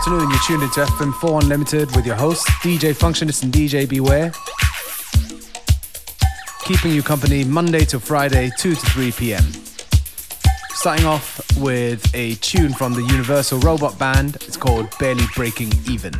afternoon. You're tuned into FM4 Unlimited with your hosts, DJ Functionist and DJ Beware. Keeping you company Monday to Friday, 2 to 3 p.m. Starting off with a tune from the Universal Robot Band. It's called Barely Breaking Even.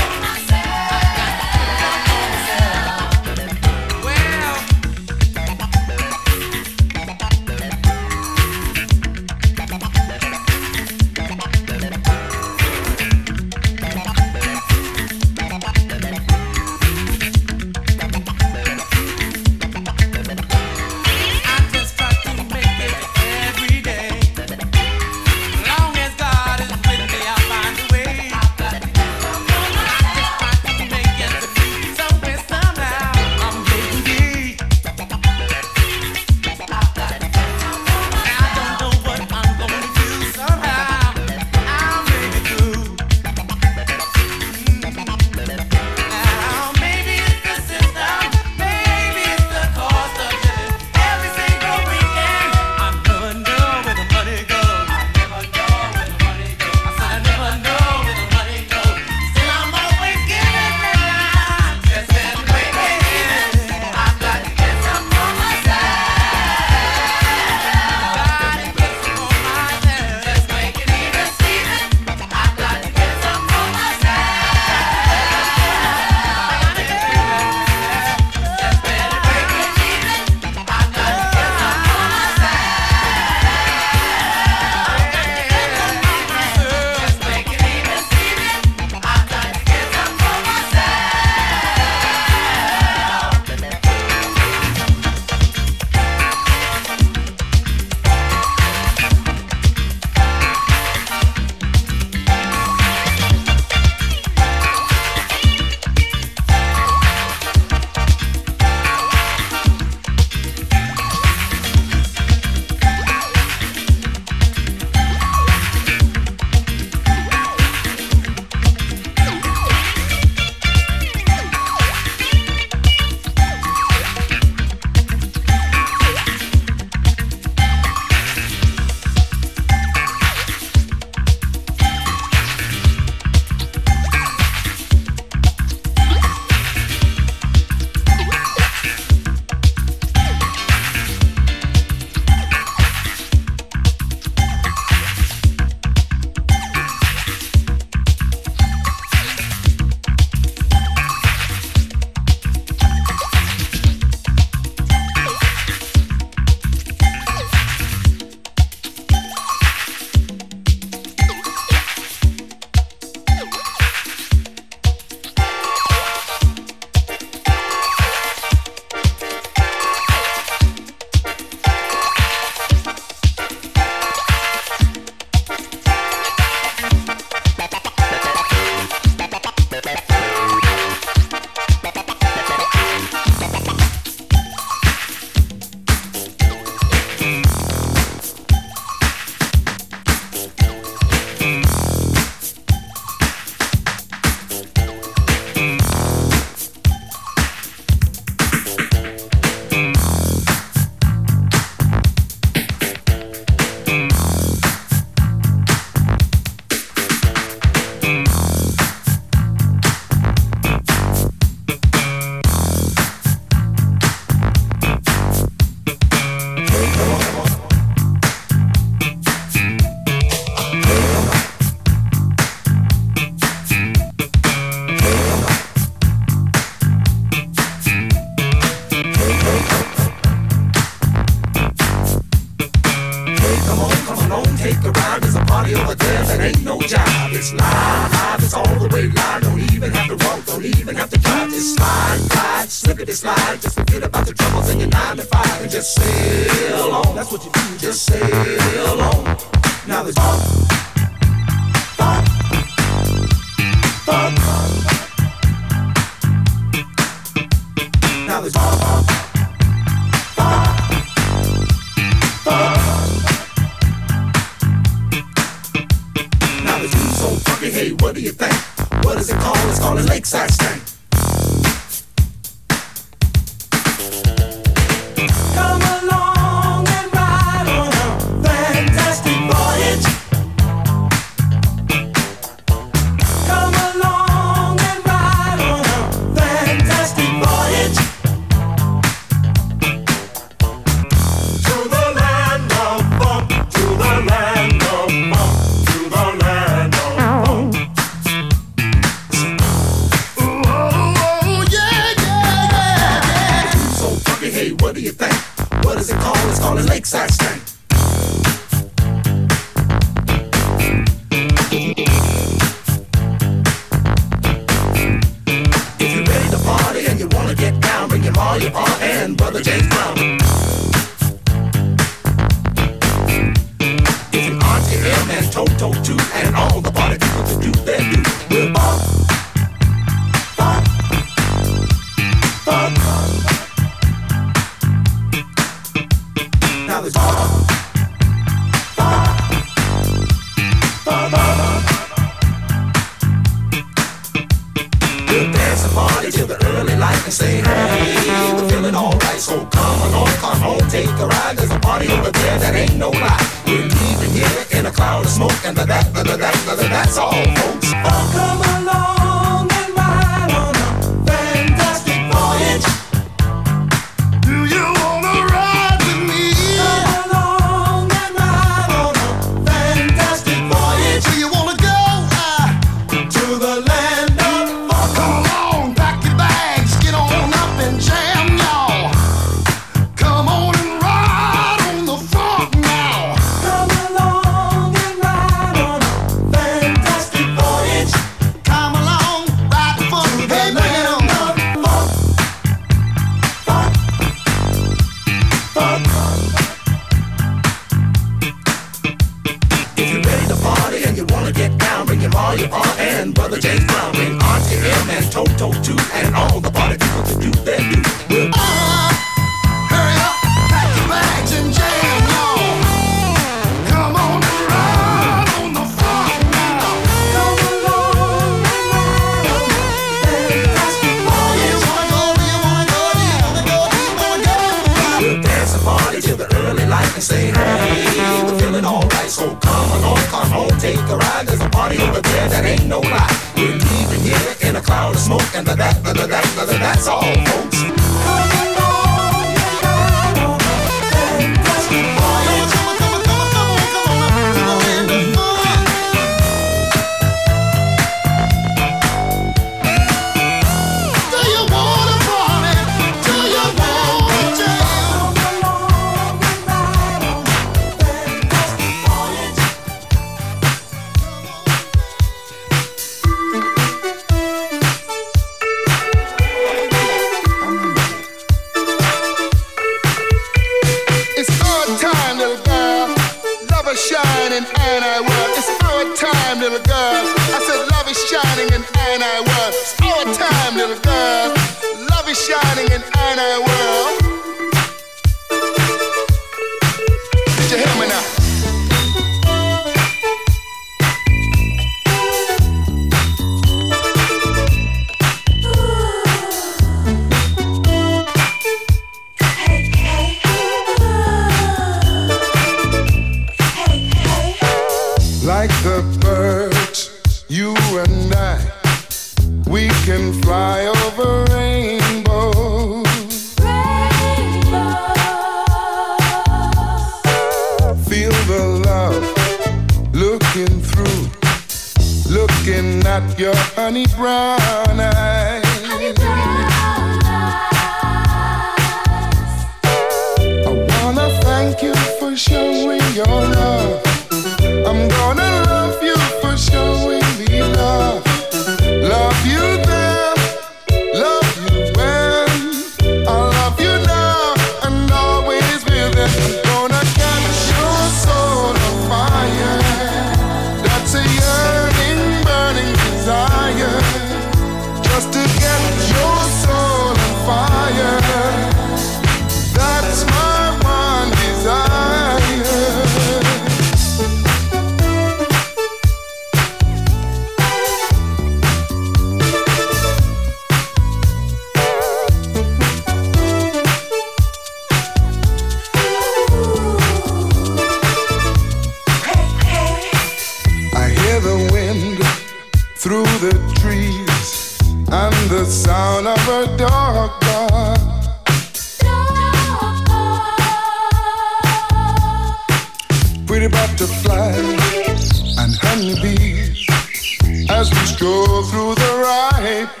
as we stroll through the ripe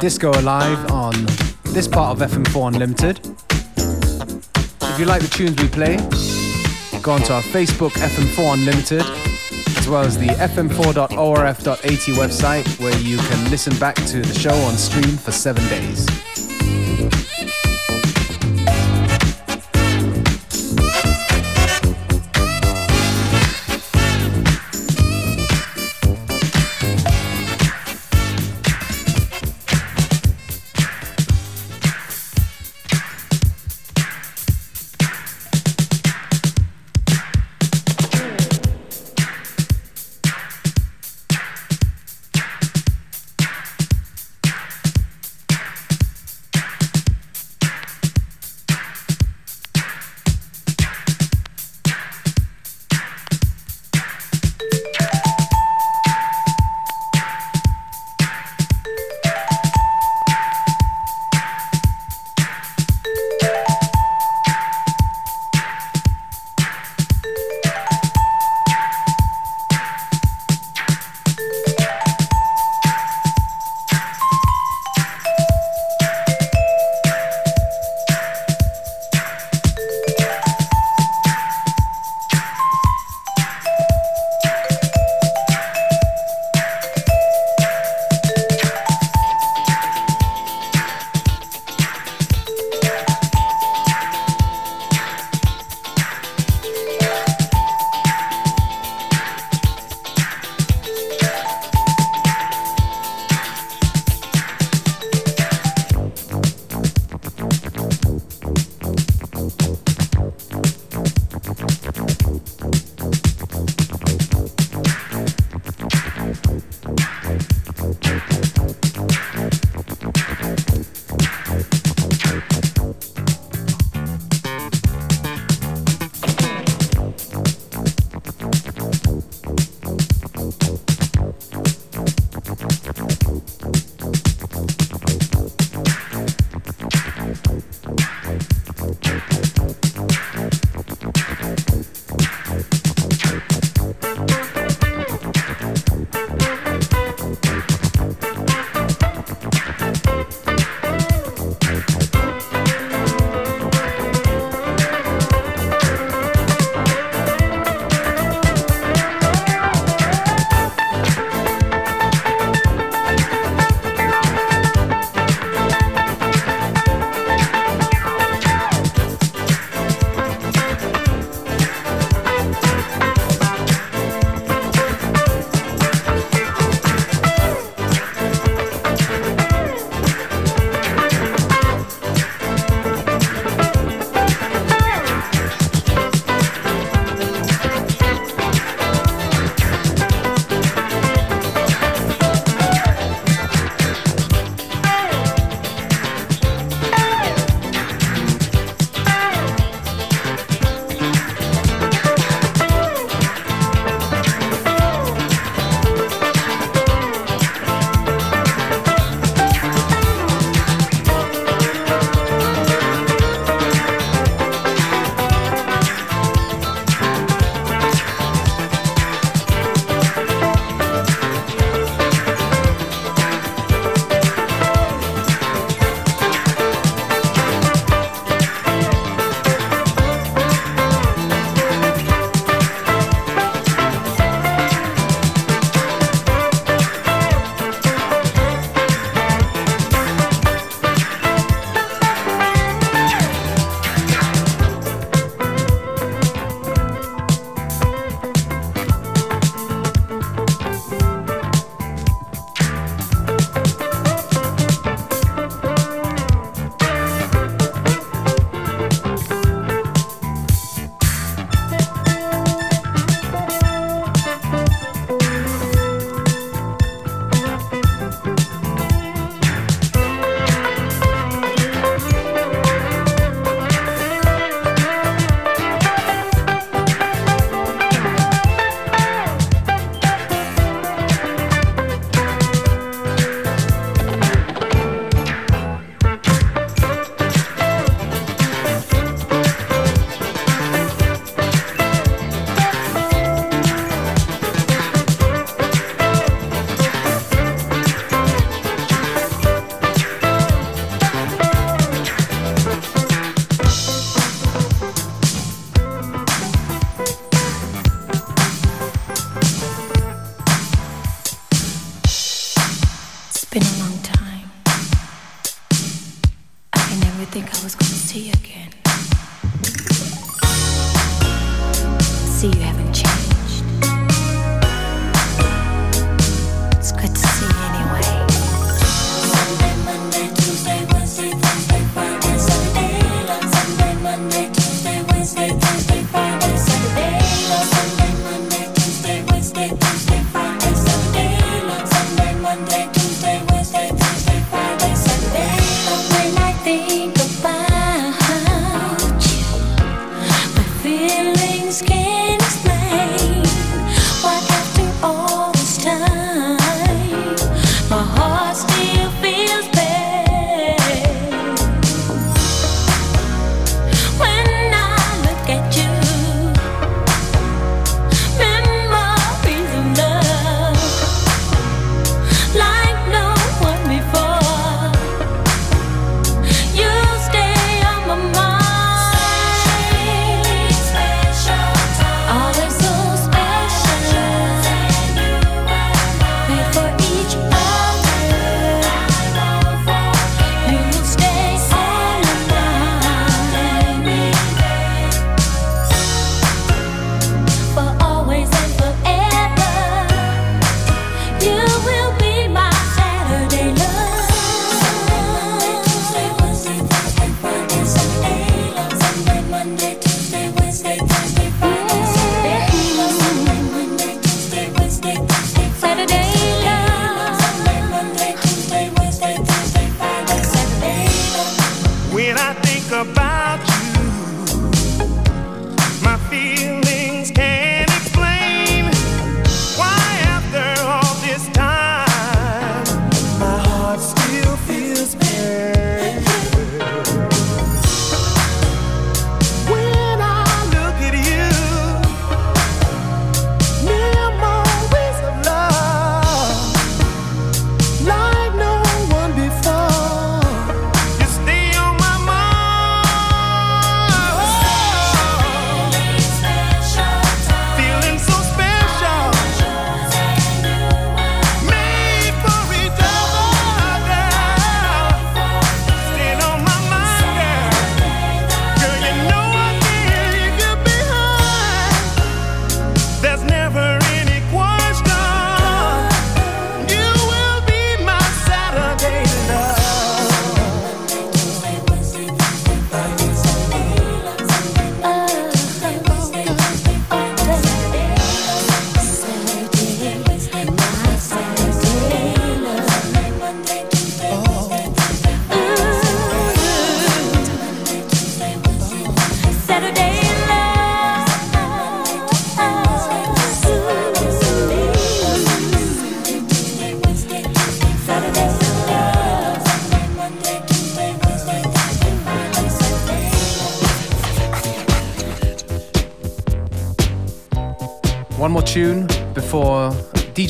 disco alive on this part of FM4 Unlimited. If you like the tunes we play, go onto our Facebook FM4 Unlimited, as well as the fm4.orf.at website, where you can listen back to the show on stream for seven days.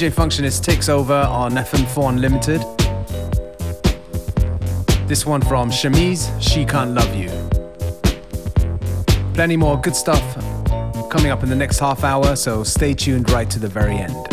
DJ Functionist takes over on FM4 Unlimited. This one from Chemise, She Can't Love You. Plenty more good stuff coming up in the next half hour, so stay tuned right to the very end.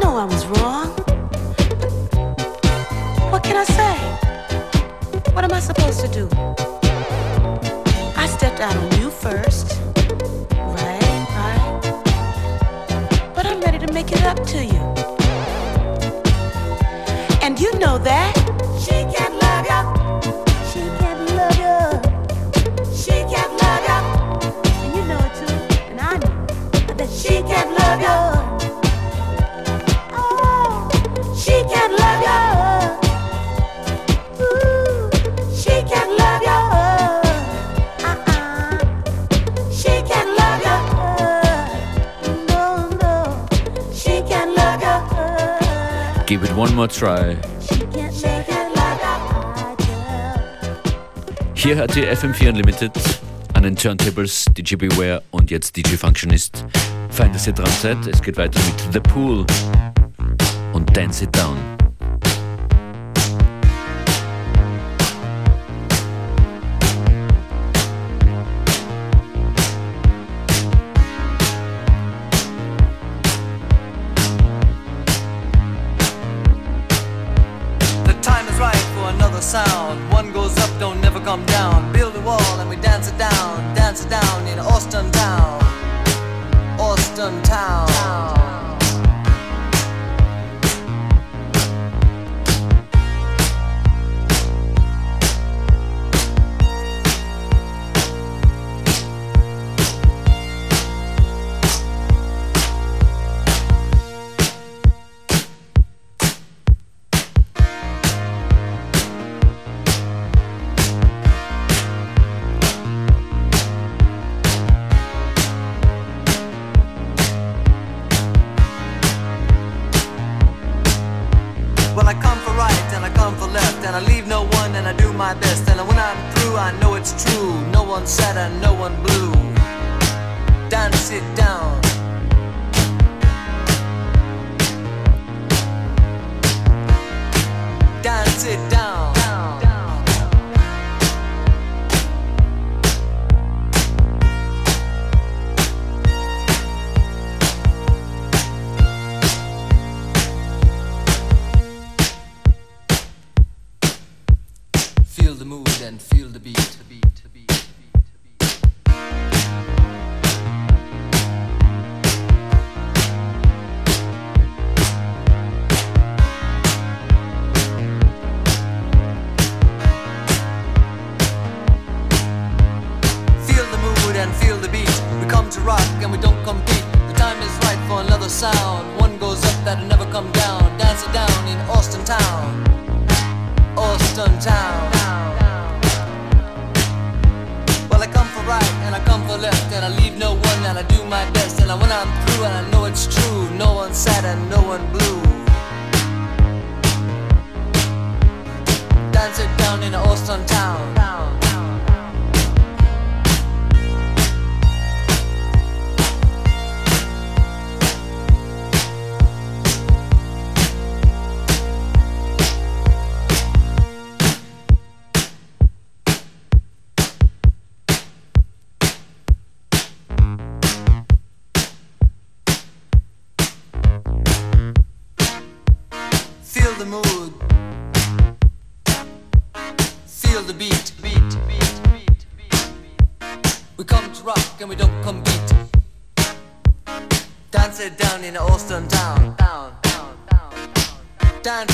know I was wrong. What can I say? What am I supposed to do? I stepped out on you first. Right, right. But I'm ready to make it up to you. And you know that. She can't love you. She can't love you. She can't love you. And you know it too. And I know that she can't love you. Give it one more try. Hier hört ihr FM4 Unlimited an den Turntables, DJ Beware und jetzt DJ Functionist. Fein, dass ihr dran seid. Es geht weiter mit The Pool und Dance It Down.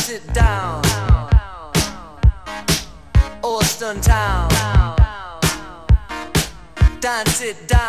sit down. Austin Town. Dance it down.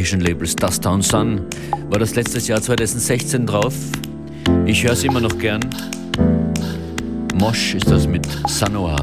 Österreichischen Labels Dusttown Sun. War das letztes Jahr 2016 drauf. Ich höre es immer noch gern. Mosch ist das mit Sanoa.